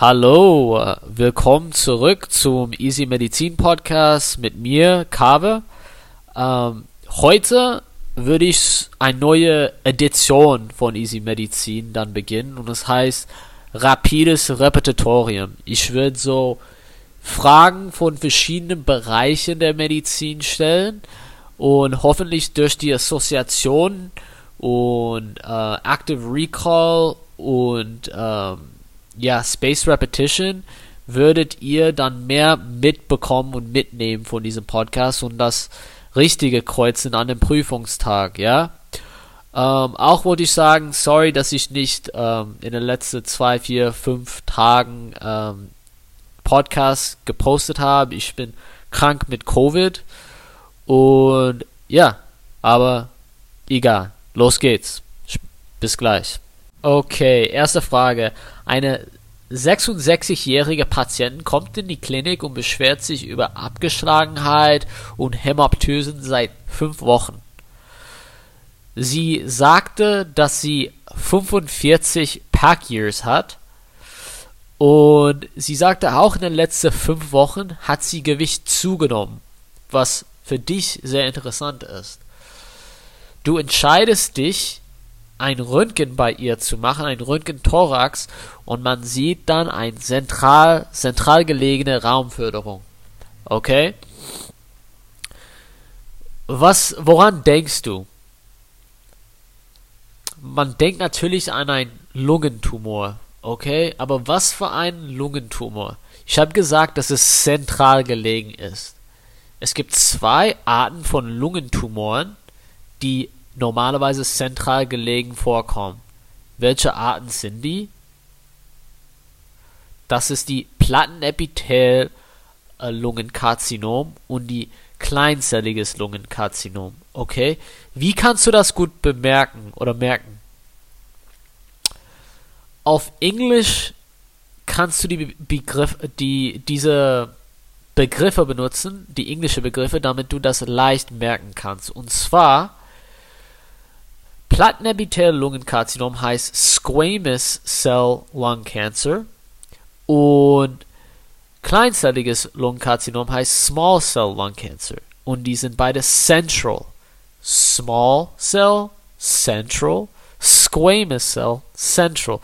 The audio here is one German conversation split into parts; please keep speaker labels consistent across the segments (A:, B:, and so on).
A: Hallo, willkommen zurück zum Easy Medizin Podcast mit mir, Kave. Ähm, heute würde ich eine neue Edition von Easy Medizin dann beginnen und es das heißt Rapides Repetitorium. Ich würde so Fragen von verschiedenen Bereichen der Medizin stellen und hoffentlich durch die Assoziation und äh, Active Recall und ähm, ja, Space Repetition würdet ihr dann mehr mitbekommen und mitnehmen von diesem Podcast und das richtige Kreuzen an dem Prüfungstag, ja. Ähm, auch wollte ich sagen, sorry, dass ich nicht ähm, in den letzten zwei, vier, fünf Tagen ähm, Podcast gepostet habe. Ich bin krank mit Covid und ja, aber egal. Los geht's. Bis gleich. Okay, erste Frage. Eine 66-jährige Patientin kommt in die Klinik und beschwert sich über Abgeschlagenheit und Hämoptysen seit fünf Wochen. Sie sagte, dass sie 45 Pack Years hat und sie sagte auch in den letzten fünf Wochen hat sie Gewicht zugenommen, was für dich sehr interessant ist. Du entscheidest dich, ein Röntgen bei ihr zu machen, ein Röntgen-Thorax, und man sieht dann eine zentral, zentral gelegene Raumförderung. Okay? Was, woran denkst du? Man denkt natürlich an einen Lungentumor, okay? Aber was für ein Lungentumor? Ich habe gesagt, dass es zentral gelegen ist. Es gibt zwei Arten von Lungentumoren, die normalerweise zentral gelegen vorkommen. Welche Arten sind die? Das ist die Plattenepithel-Lungenkarzinom und die kleinzelliges Lungenkarzinom. Okay? Wie kannst du das gut bemerken oder merken? Auf Englisch kannst du die Begriff, die, diese Begriffe benutzen, die englische Begriffe, damit du das leicht merken kannst. Und zwar Plattenepithel-Lungenkarzinom heißt Squamous Cell Lung Cancer und kleinzelliges Lungenkarzinom heißt Small Cell Lung Cancer und die sind beide central. Small Cell, central, Squamous Cell, central.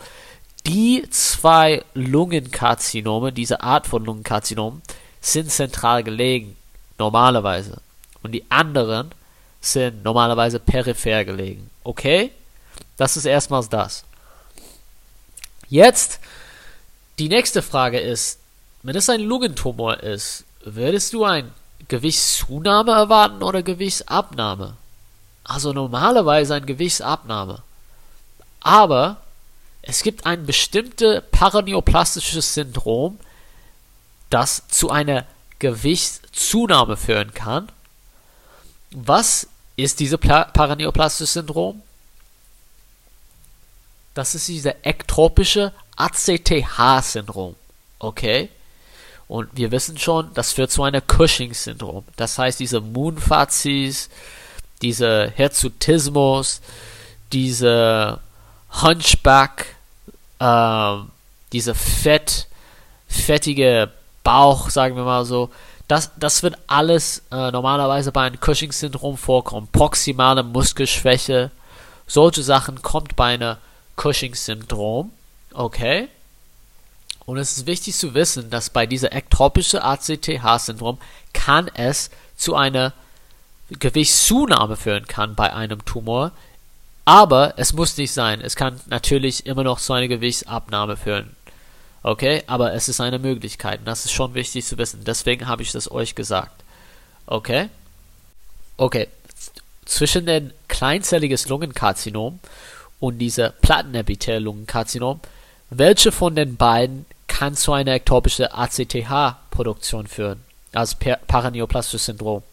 A: Die zwei Lungenkarzinome, diese Art von Lungenkarzinom, sind zentral gelegen, normalerweise. Und die anderen sind normalerweise peripher gelegen. Okay? Das ist erstmals das. Jetzt, die nächste Frage ist, wenn es ein Lungentumor ist, würdest du ein Gewichtszunahme erwarten oder Gewichtsabnahme? Also normalerweise ein Gewichtsabnahme. Aber es gibt ein bestimmtes paraneoplastisches Syndrom, das zu einer Gewichtszunahme führen kann. Was ist dieses Paraneoplastis-Syndrom? Das ist dieser ektropische ACTH-Syndrom. Okay? Und wir wissen schon, das führt zu einem Cushing-Syndrom. Das heißt, diese Moonfazis, dieser Hirsutismus, diese Hunchback, ähm, diese fett, fettige Bauch, sagen wir mal so, das, das wird alles äh, normalerweise bei einem Cushing-Syndrom vorkommen. Proximale Muskelschwäche, solche Sachen kommt bei einem Cushing-Syndrom. Okay? Und es ist wichtig zu wissen, dass bei dieser ektropischen ACTH-Syndrom kann es zu einer Gewichtszunahme führen kann bei einem Tumor. Aber es muss nicht sein. Es kann natürlich immer noch zu einer Gewichtsabnahme führen. Okay, aber es ist eine Möglichkeit und das ist schon wichtig zu wissen. Deswegen habe ich das euch gesagt. Okay? Okay. Zwischen dem kleinzelliges Lungenkarzinom und dieser Plattenepithel-Lungenkarzinom, welche von den beiden kann zu einer ektopischen ACTH-Produktion führen? Also Paraneoplastisches Syndrom.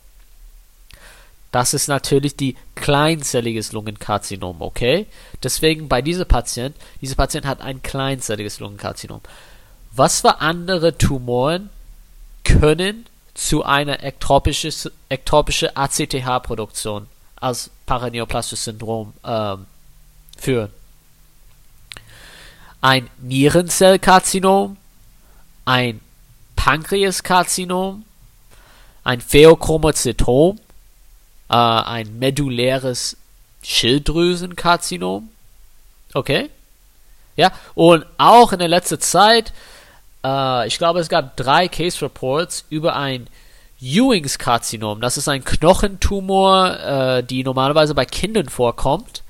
A: Das ist natürlich die kleinzelliges Lungenkarzinom, okay? Deswegen bei dieser Patient, dieser Patient hat ein kleinzelliges Lungenkarzinom. Was für andere Tumoren können zu einer ektopische, ektopische ACTH-Produktion als paraneoplastisches Syndrom ähm, führen? Ein Nierenzellkarzinom, ein Pankreaskarzinom, ein Pheochromozytom, äh, ein medulläres Schilddrüsenkarzinom. Okay? Ja, und auch in der letzten Zeit, äh, ich glaube, es gab drei Case Reports über ein Ewings Karzinom. Das ist ein Knochentumor, äh, die normalerweise bei Kindern vorkommt.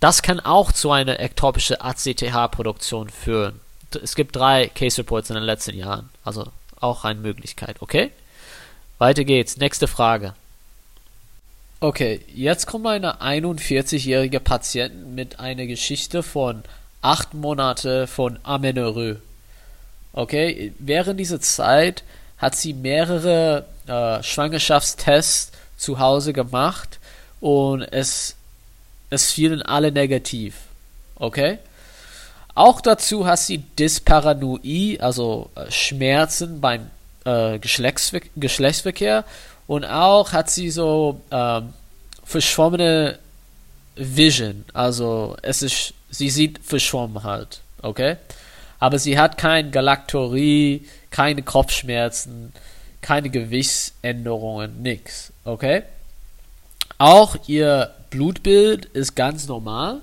A: Das kann auch zu einer ektopischen ACTH-Produktion führen. Es gibt drei Case Reports in den letzten Jahren. Also auch eine Möglichkeit, okay? Weiter geht's. Nächste Frage. Okay, jetzt kommt eine 41-jährige Patientin mit einer Geschichte von acht Monate von Amenorrhoe. Okay, während dieser Zeit hat sie mehrere äh, Schwangerschaftstests zu Hause gemacht und es, es fielen alle negativ. Okay? Auch dazu hat sie Dysparanoie, also äh, Schmerzen beim äh, Geschlechtsver Geschlechtsverkehr und auch hat sie so ähm, verschwommene Vision, also es ist, sie sieht verschwommen halt, okay? Aber sie hat kein Galaktorie, keine Kopfschmerzen, keine Gewichtsänderungen, nix, okay? Auch ihr Blutbild ist ganz normal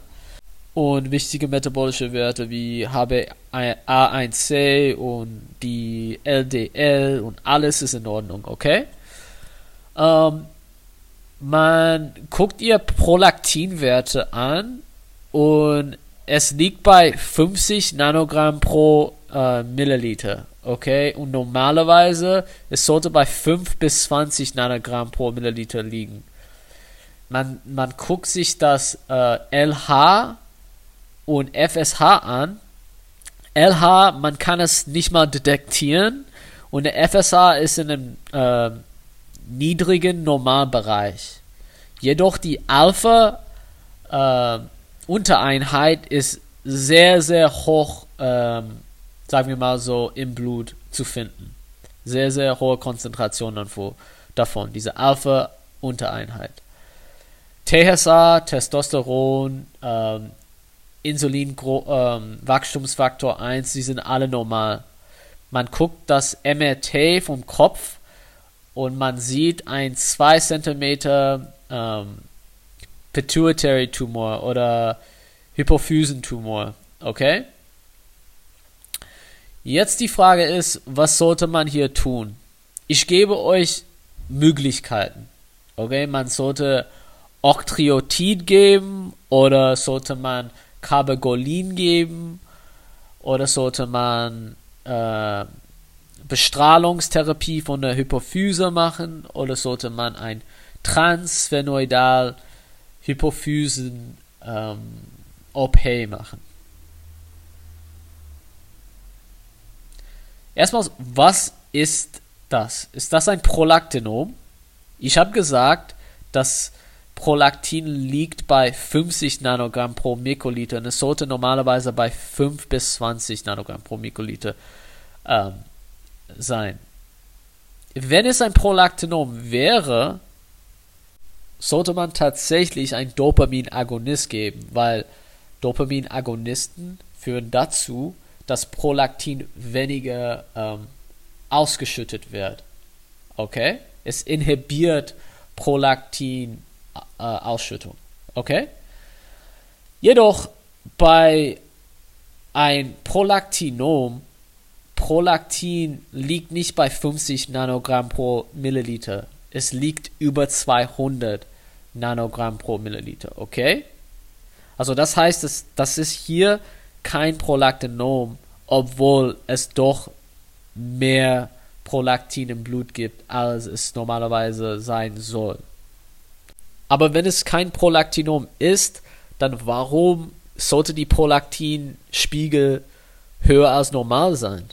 A: und wichtige metabolische Werte wie HbA1c und die LDL und alles ist in Ordnung, okay? Ähm, man guckt ihr Prolaktinwerte an und es liegt bei 50 Nanogramm pro äh, Milliliter, okay? Und normalerweise es sollte bei 5 bis 20 Nanogramm pro Milliliter liegen. Man, man guckt sich das äh, LH und FSH an. LH, man kann es nicht mal detektieren und der FSH ist in einem äh, niedrigen Normalbereich. Jedoch die Alpha äh, Untereinheit ist sehr, sehr hoch, ähm, sagen wir mal so, im Blut zu finden. Sehr, sehr hohe Konzentration davon, diese Alpha Untereinheit. TSA, Testosteron, ähm, Insulin, ähm, Wachstumsfaktor 1, die sind alle normal. Man guckt das MRT vom Kopf und man sieht ein 2 cm ähm, Pituitary Tumor oder Hypophysentumor. Okay? Jetzt die Frage ist, was sollte man hier tun? Ich gebe euch Möglichkeiten. Okay, man sollte Octreotid geben oder sollte man Carbagolin geben oder sollte man äh, Bestrahlungstherapie von der Hypophyse machen oder sollte man ein Transphenoidal Hypophysen ähm, OP machen? Erstmal, was ist das? Ist das ein Prolaktinom? Ich habe gesagt, dass Prolaktin liegt bei 50 Nanogramm pro Mikroliter und es sollte normalerweise bei 5 bis 20 Nanogramm pro Mikroliter ähm, sein. Wenn es ein Prolaktinom wäre, sollte man tatsächlich ein Dopaminagonist geben, weil Dopaminagonisten führen dazu, dass Prolaktin weniger ähm, ausgeschüttet wird. Okay? Es inhibiert Prolaktin äh. Okay? Jedoch bei ein Prolaktinom Prolaktin liegt nicht bei 50 Nanogramm pro Milliliter. Es liegt über 200 Nanogramm pro Milliliter, okay? Also das heißt, dass, das ist hier kein Prolaktinom, obwohl es doch mehr Prolaktin im Blut gibt, als es normalerweise sein soll. Aber wenn es kein Prolaktinom ist, dann warum sollte die Prolaktinspiegel höher als normal sein?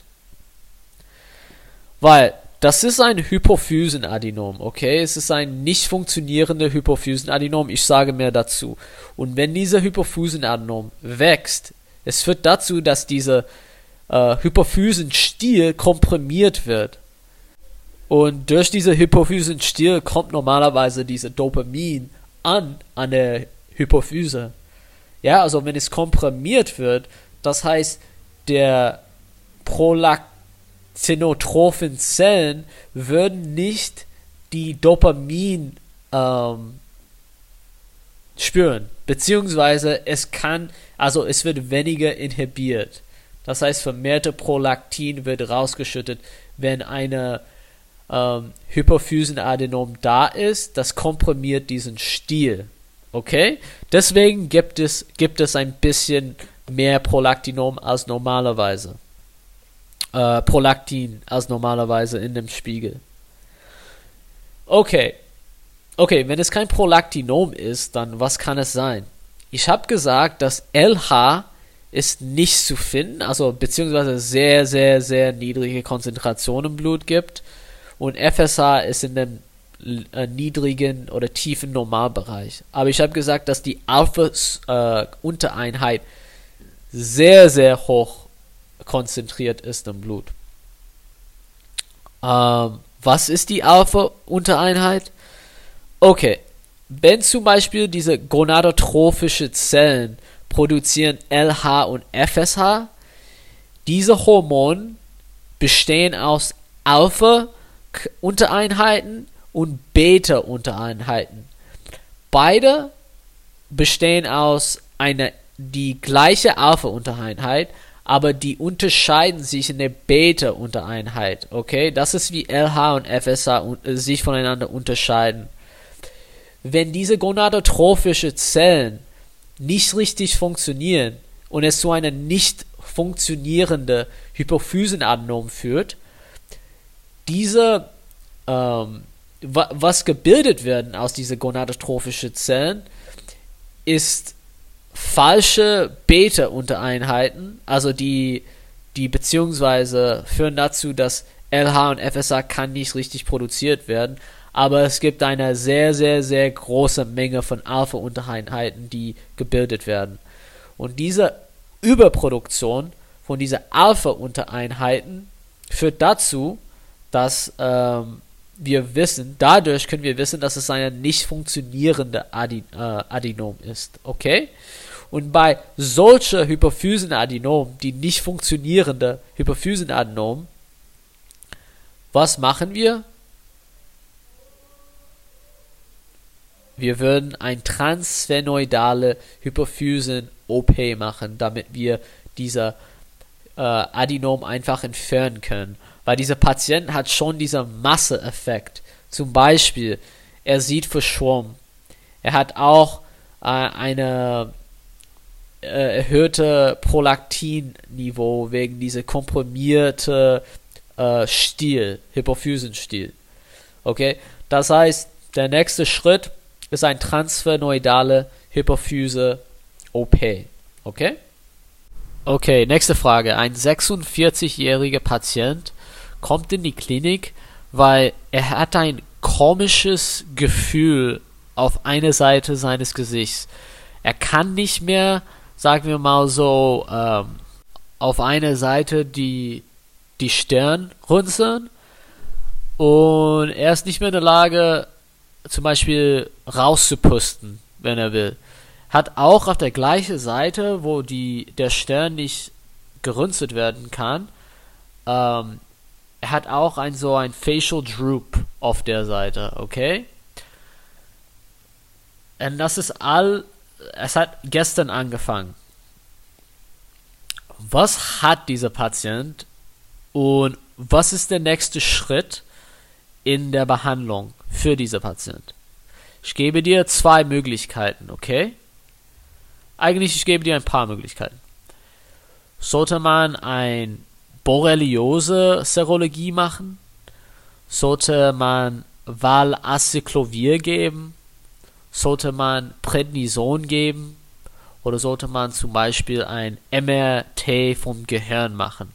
A: Weil das ist ein Hypophysenadenom, okay? Es ist ein nicht funktionierender Hypophysenadenom. Ich sage mehr dazu. Und wenn dieser Hypophysenadenom wächst, es führt dazu, dass dieser äh, Hypophysenstiel komprimiert wird. Und durch diese Hypophysenstiel kommt normalerweise diese Dopamin an, an der Hypophyse. Ja, also wenn es komprimiert wird, das heißt, der Prolaktin zenotrophen Zellen würden nicht die Dopamin ähm, spüren, beziehungsweise es kann, also es wird weniger inhibiert. Das heißt, vermehrte Prolaktin wird rausgeschüttet, wenn eine ähm, Hypophysenadenom da ist. Das komprimiert diesen Stiel. Okay? Deswegen gibt es, gibt es ein bisschen mehr Prolaktinom als normalerweise. Äh, Prolaktin als normalerweise in dem Spiegel. Okay. Okay, wenn es kein Prolaktinom ist, dann was kann es sein? Ich habe gesagt, dass LH ist nicht zu finden, also beziehungsweise sehr, sehr, sehr niedrige Konzentrationen im Blut gibt. Und FSH ist in dem äh, niedrigen oder tiefen Normalbereich. Aber ich habe gesagt, dass die Alpha-Untereinheit äh, sehr, sehr hoch konzentriert ist im Blut. Ähm, was ist die Alpha-Untereinheit? Okay, wenn zum Beispiel diese gonadotrophische Zellen produzieren LH und FSH. Diese Hormone bestehen aus Alpha-Untereinheiten und Beta-Untereinheiten. Beide bestehen aus einer die gleiche Alpha-Untereinheit, aber die unterscheiden sich in der Beta-Untereinheit. Okay, das ist wie LH und FSH äh, sich voneinander unterscheiden. Wenn diese gonadotrophische Zellen nicht richtig funktionieren und es zu einer nicht funktionierende Hypophysenadenom führt, diese, ähm, wa was gebildet werden aus diesen gonadotrophischen Zellen, ist falsche Beta-Untereinheiten, also die, die beziehungsweise führen dazu, dass LH und FSH kann nicht richtig produziert werden, aber es gibt eine sehr, sehr, sehr große Menge von Alpha-Untereinheiten, die gebildet werden. Und diese Überproduktion von diesen Alpha-Untereinheiten führt dazu, dass ähm, wir wissen, dadurch können wir wissen, dass es eine nicht funktionierende Adi äh, Adenom ist. Okay? Und bei solcher Hypophysenadenom, die nicht funktionierende Hypophysenadenom, was machen wir? Wir würden ein transphenoidale Hypophysen-OP machen, damit wir diese äh, Adenom einfach entfernen können. Weil dieser Patient hat schon diesen Masseeffekt. Zum Beispiel, er sieht verschwommen. Er hat auch äh, eine äh, erhöhte Prolaktinniveau wegen dieser komprimierte äh, Stil, Hypophysenstil. Okay, das heißt, der nächste Schritt ist ein transphenoidale Hypophyse OP. Okay? Okay, nächste Frage. Ein 46-jähriger Patient kommt in die Klinik, weil er hat ein komisches Gefühl auf einer Seite seines Gesichts. Er kann nicht mehr, sagen wir mal so, ähm, auf einer Seite die, die Stirn runzeln und er ist nicht mehr in der Lage, zum Beispiel rauszupusten, wenn er will. Hat auch auf der gleichen Seite, wo die, der Stern nicht gerünstet werden kann, ähm, er hat auch ein so ein Facial Droop auf der Seite, okay? Und das ist all, es hat gestern angefangen. Was hat dieser Patient und was ist der nächste Schritt in der Behandlung? für diese Patient. Ich gebe dir zwei Möglichkeiten, okay? Eigentlich, ich gebe dir ein paar Möglichkeiten. Sollte man ein Borreliose-Serologie machen? Sollte man Valaciclovir geben? Sollte man Prednison geben? Oder sollte man zum Beispiel ein MRT vom Gehirn machen?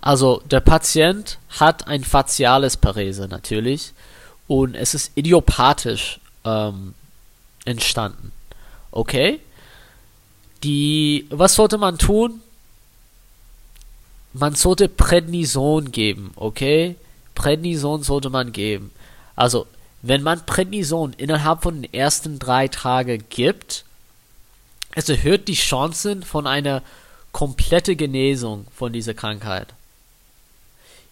A: Also der Patient hat ein faciales Parese natürlich und es ist idiopathisch ähm, entstanden. Okay? Die, was sollte man tun? Man sollte Prednison geben, okay? Prednison sollte man geben. Also, wenn man Prednison innerhalb von den ersten drei Tagen gibt, es erhöht die Chancen von einer komplette Genesung von dieser Krankheit.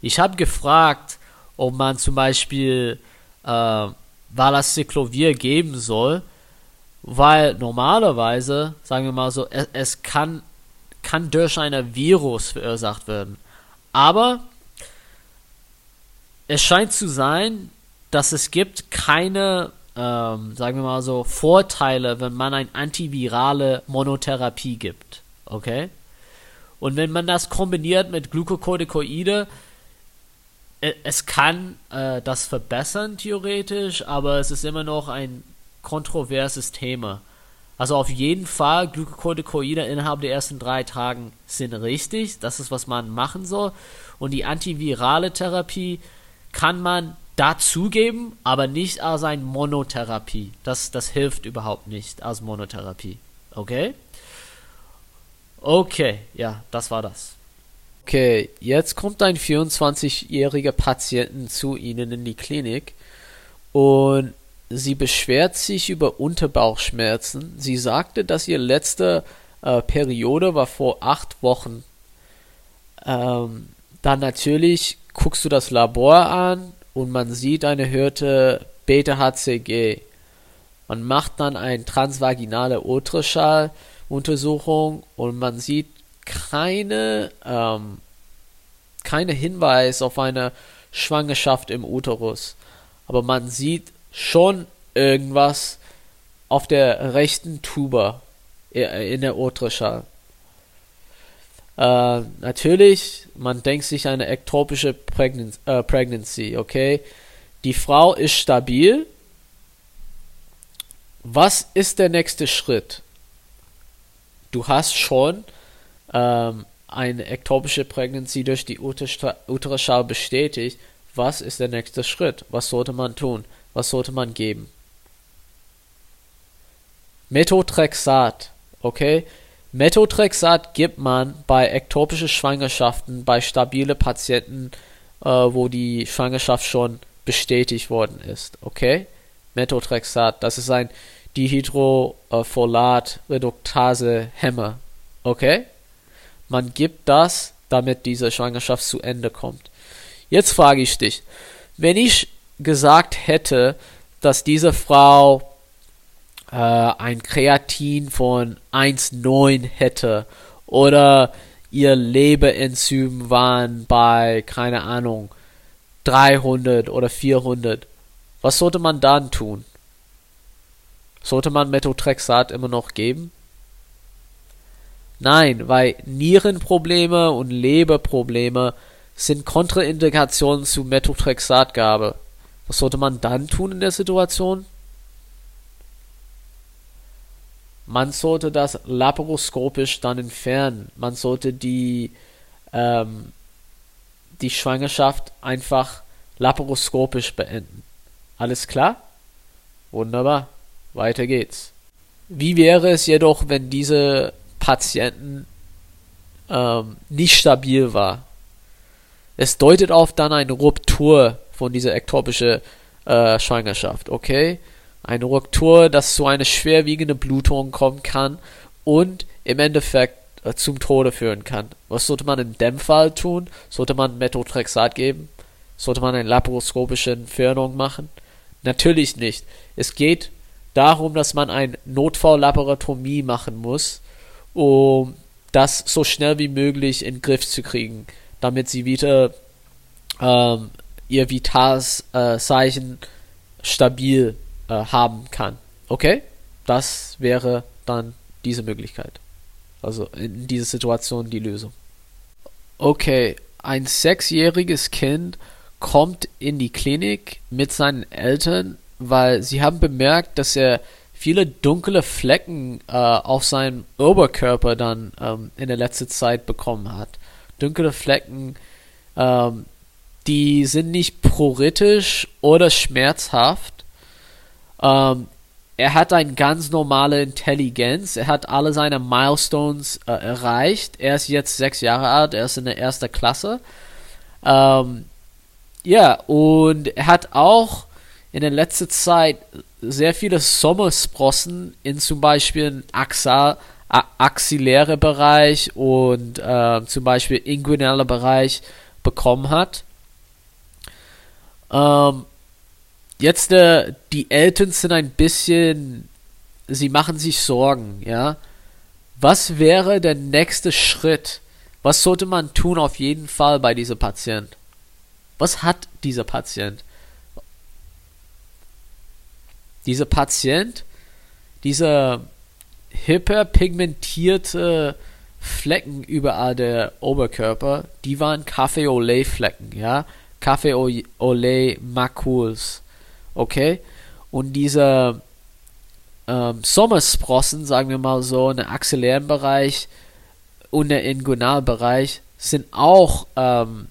A: Ich habe gefragt, ob man zum Beispiel äh, Valacyclovir geben soll, weil normalerweise, sagen wir mal so, es, es kann, kann durch ein Virus verursacht werden. Aber es scheint zu sein, dass es gibt keine, ähm, sagen wir mal so, Vorteile, wenn man eine antivirale Monotherapie gibt. Okay? Und wenn man das kombiniert mit Glucocorticoide, äh, es kann äh, das verbessern theoretisch, aber es ist immer noch ein kontroverses Thema. Also auf jeden Fall, Glucocorticoide innerhalb der ersten drei Tagen sind richtig. Das ist, was man machen soll. Und die antivirale Therapie kann man dazugeben, aber nicht als eine Monotherapie. Das, das hilft überhaupt nicht als Monotherapie. Okay? Okay, ja, das war das. Okay, jetzt kommt ein 24-jähriger Patient zu Ihnen in die Klinik und sie beschwert sich über Unterbauchschmerzen. Sie sagte, dass ihre letzte äh, Periode war vor acht Wochen. Ähm, dann natürlich guckst du das Labor an und man sieht eine erhöhte Beta-HCG. Man macht dann eine transvaginale Ultraschalluntersuchung und man sieht keine, ähm, keine Hinweis auf eine Schwangerschaft im Uterus. Aber man sieht schon irgendwas auf der rechten Tuba äh, in der Ultraschall. Äh, natürlich, man denkt sich eine ektopische Prägnen äh, Pregnancy, okay? Die Frau ist stabil. Was ist der nächste Schritt? Du hast schon ähm, eine ektopische Pregnancy durch die Ultraschall bestätigt. Was ist der nächste Schritt? Was sollte man tun? Was sollte man geben? Methotrexat, okay? Methotrexat gibt man bei ektopischen Schwangerschaften bei stabile Patienten, äh, wo die Schwangerschaft schon bestätigt worden ist. Okay? Methotrexat, das ist ein Dihydrofolat-Reduktase-Hämmer. Okay? Man gibt das, damit diese Schwangerschaft zu Ende kommt. Jetzt frage ich dich, wenn ich gesagt hätte, dass diese Frau äh, ein Kreatin von 1,9 hätte oder ihr Leberenzym waren bei, keine Ahnung, 300 oder 400. Was sollte man dann tun? Sollte man Methotrexat immer noch geben? Nein, weil Nierenprobleme und Leberprobleme sind Kontraindikationen zu Methotrexatgabe. Was sollte man dann tun in der Situation? Man sollte das laparoskopisch dann entfernen. Man sollte die, ähm, die Schwangerschaft einfach laparoskopisch beenden. Alles klar? Wunderbar. Weiter geht's. Wie wäre es jedoch, wenn diese Patienten ähm, nicht stabil war? Es deutet auf dann eine Ruptur von dieser ektopischen äh, Schwangerschaft, okay? Eine Ruptur, das zu einer schwerwiegenden Blutung kommen kann und im Endeffekt äh, zum Tode führen kann. Was sollte man in dem Fall tun? Sollte man Methotrexat geben? Sollte man eine laparoskopische Entfernung machen? Natürlich nicht. Es geht darum, dass man eine Notfalllaparotomie machen muss, um das so schnell wie möglich in den Griff zu kriegen, damit sie wieder ähm, ihr Vitalzeichen äh, stabil äh, haben kann. Okay? Das wäre dann diese Möglichkeit. Also in dieser Situation die Lösung. Okay, ein sechsjähriges Kind kommt in die Klinik mit seinen Eltern, weil sie haben bemerkt, dass er viele dunkle Flecken äh, auf seinem Oberkörper dann ähm, in der letzten Zeit bekommen hat. Dunkle Flecken, ähm, die sind nicht pruritisch oder schmerzhaft, ähm, er hat eine ganz normale Intelligenz. Er hat alle seine Milestones äh, erreicht. Er ist jetzt sechs Jahre alt. Er ist in der ersten Klasse. Ähm, ja, und er hat auch in der letzten Zeit sehr viele Sommersprossen in zum Beispiel Achsal, axilläre Bereich und äh, zum Beispiel inguinaler Bereich bekommen hat. Ähm, jetzt äh, die Eltern sind ein bisschen, sie machen sich Sorgen, ja. Was wäre der nächste Schritt? Was sollte man tun auf jeden Fall bei diesem Patient? Was hat dieser Patient? Dieser Patient, dieser hyperpigmentierte Flecken überall der Oberkörper, die waren Kaffee Olay Flecken, ja, Kaffee Olay Makuls, okay? Und diese ähm, Sommersprossen, sagen wir mal so, in der axillären Bereich und der Inguinalbereich sind auch, ähm,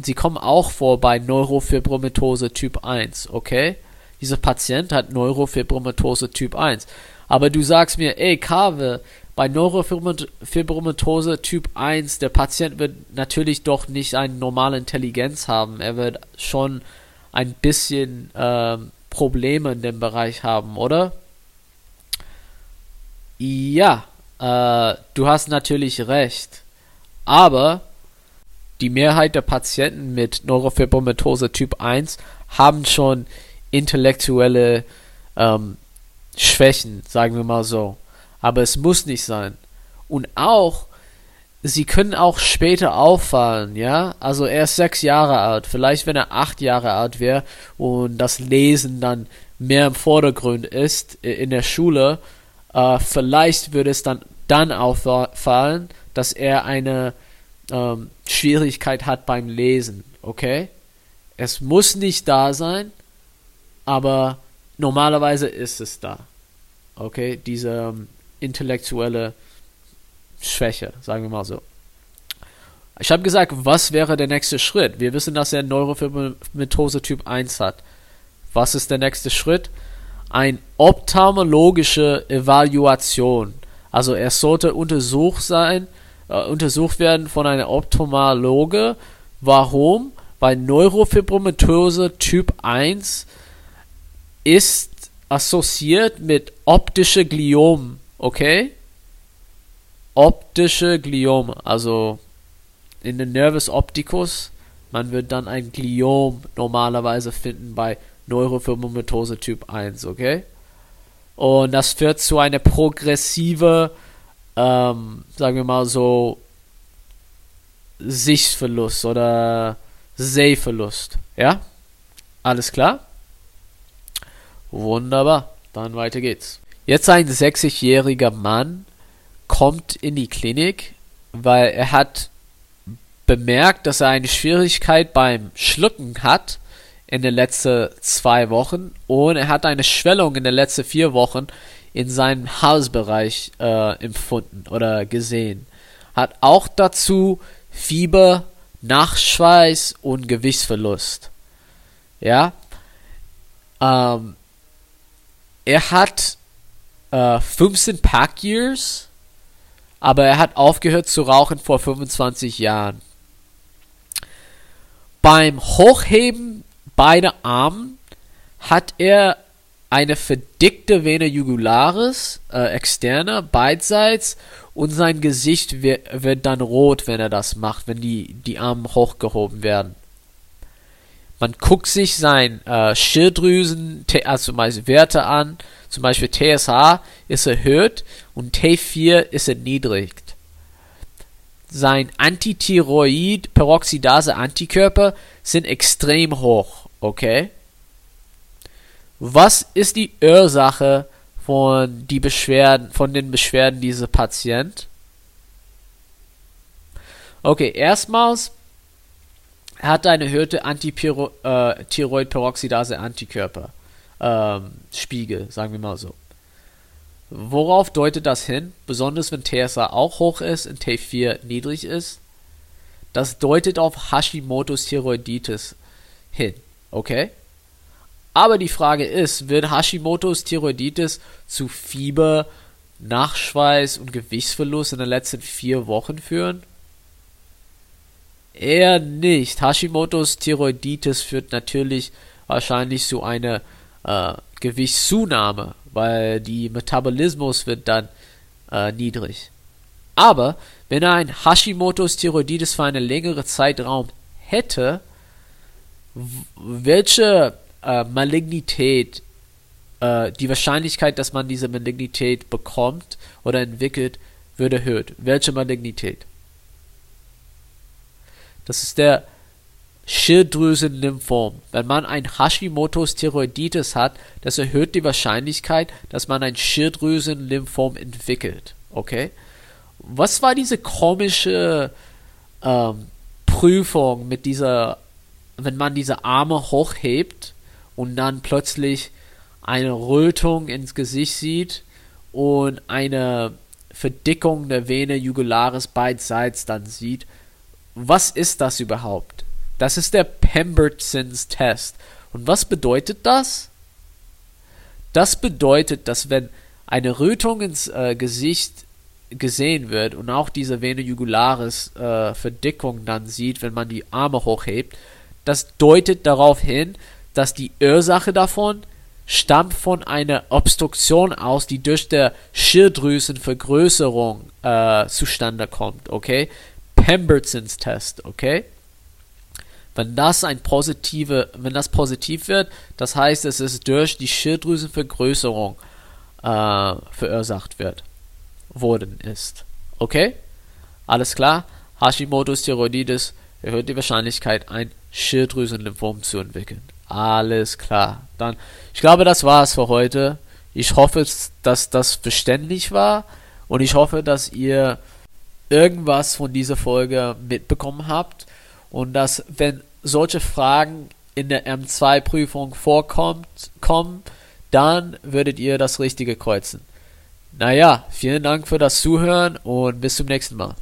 A: sie kommen auch vor bei Neurofibromatose Typ 1, okay? Dieser Patient hat Neurofibromatose Typ 1. Aber du sagst mir, ey, Kave, bei Neurofibromatose Typ 1, der Patient wird natürlich doch nicht eine normale Intelligenz haben. Er wird schon ein bisschen ähm, Probleme in dem Bereich haben, oder? Ja, äh, du hast natürlich recht. Aber die Mehrheit der Patienten mit Neurofibromatose Typ 1 haben schon intellektuelle ähm, Schwächen, sagen wir mal so. Aber es muss nicht sein. Und auch, sie können auch später auffallen, ja. Also er ist sechs Jahre alt. Vielleicht, wenn er acht Jahre alt wäre und das Lesen dann mehr im Vordergrund ist in der Schule, äh, vielleicht würde es dann, dann auffallen, dass er eine ähm, Schwierigkeit hat beim Lesen, okay? Es muss nicht da sein, aber normalerweise ist es da. Okay, diese ähm, intellektuelle Schwäche, sagen wir mal so. Ich habe gesagt, was wäre der nächste Schritt? Wir wissen, dass er Neurofibromatose Typ 1 hat. Was ist der nächste Schritt? Eine ophthalmologische Evaluation. Also er sollte untersucht sein, äh, untersucht werden von einem Ophthalmologe. Warum? Weil Neurofibromatose Typ 1 ist assoziiert mit optische Gliom, okay? Optische Gliom, also in den Nervus opticus, man wird dann ein Gliom normalerweise finden bei Neurofibromatose Typ 1, okay? Und das führt zu einer progressive, ähm, sagen wir mal so, Sichtverlust oder Sehverlust, ja? Alles klar? Wunderbar, dann weiter geht's. Jetzt ein 60-jähriger Mann kommt in die Klinik, weil er hat bemerkt, dass er eine Schwierigkeit beim Schlucken hat in den letzten zwei Wochen und er hat eine Schwellung in den letzten vier Wochen in seinem Halsbereich äh, empfunden oder gesehen. Hat auch dazu Fieber, Nachschweiß und Gewichtsverlust. Ja. Ähm, er hat äh, 15 Pack Years, aber er hat aufgehört zu rauchen vor 25 Jahren. Beim Hochheben beider Armen hat er eine verdickte Vena jugularis, äh, externe, beidseits, und sein Gesicht wird, wird dann rot, wenn er das macht, wenn die, die Arme hochgehoben werden. Man guckt sich sein äh, Schilddrüsen, also Werte an, zum Beispiel TSH ist erhöht und T4 ist erniedrigt. Sein Antithyroid-Peroxidase-Antikörper sind extrem hoch, okay? Was ist die Ursache von, die Beschwerden, von den Beschwerden dieser Patient? Okay, erstmals er hat eine erhöhte Antithyroid-Peroxidase-Antikörper. Ähm, Spiegel, sagen wir mal so. Worauf deutet das hin? Besonders wenn TSA auch hoch ist und T4 niedrig ist. Das deutet auf Hashimoto's Thyroiditis hin. Okay? Aber die Frage ist, wird Hashimoto's Thyroiditis zu Fieber, Nachschweiß und Gewichtsverlust in den letzten vier Wochen führen? Eher nicht. Hashimoto's Thyroiditis führt natürlich wahrscheinlich zu einer äh, Gewichtszunahme, weil die Metabolismus wird dann äh, niedrig. Aber wenn er ein Hashimoto's Thyroiditis für einen längeren Zeitraum hätte, welche äh, Malignität, äh, die Wahrscheinlichkeit, dass man diese Malignität bekommt oder entwickelt, wird erhöht. Welche Malignität? Das ist der Schilddrüsen-Lymphom. Wenn man ein Hashimoto's Thyroiditis hat, das erhöht die Wahrscheinlichkeit, dass man ein Schilddrüsen-Lymphom entwickelt. Okay? Was war diese komische ähm, Prüfung mit dieser, wenn man diese Arme hochhebt und dann plötzlich eine Rötung ins Gesicht sieht und eine Verdickung der Vene jugularis beidseits dann sieht? Was ist das überhaupt? Das ist der Pembertons Test. Und was bedeutet das? Das bedeutet, dass wenn eine Rötung ins äh, Gesicht gesehen wird und auch diese Vene jugularis äh, Verdickung dann sieht, wenn man die Arme hochhebt, das deutet darauf hin, dass die Ursache davon stammt von einer Obstruktion aus, die durch der Schilddrüsenvergrößerung äh, zustande kommt, okay? Pembertons Test, okay? Wenn das ein positive, wenn das positiv wird, das heißt, es ist durch die Schilddrüsenvergrößerung äh, verursacht wird, worden ist. Okay? Alles klar? Hashimoto's Thyroiditis erhöht die Wahrscheinlichkeit, ein Schilddrüsenlymphom zu entwickeln. Alles klar. Dann, ich glaube, das war's für heute. Ich hoffe, dass das verständlich war und ich hoffe, dass ihr irgendwas von dieser Folge mitbekommen habt und dass, wenn solche Fragen in der M2-Prüfung vorkommt, kommen, dann würdet ihr das Richtige kreuzen. Naja, vielen Dank für das Zuhören und bis zum nächsten Mal.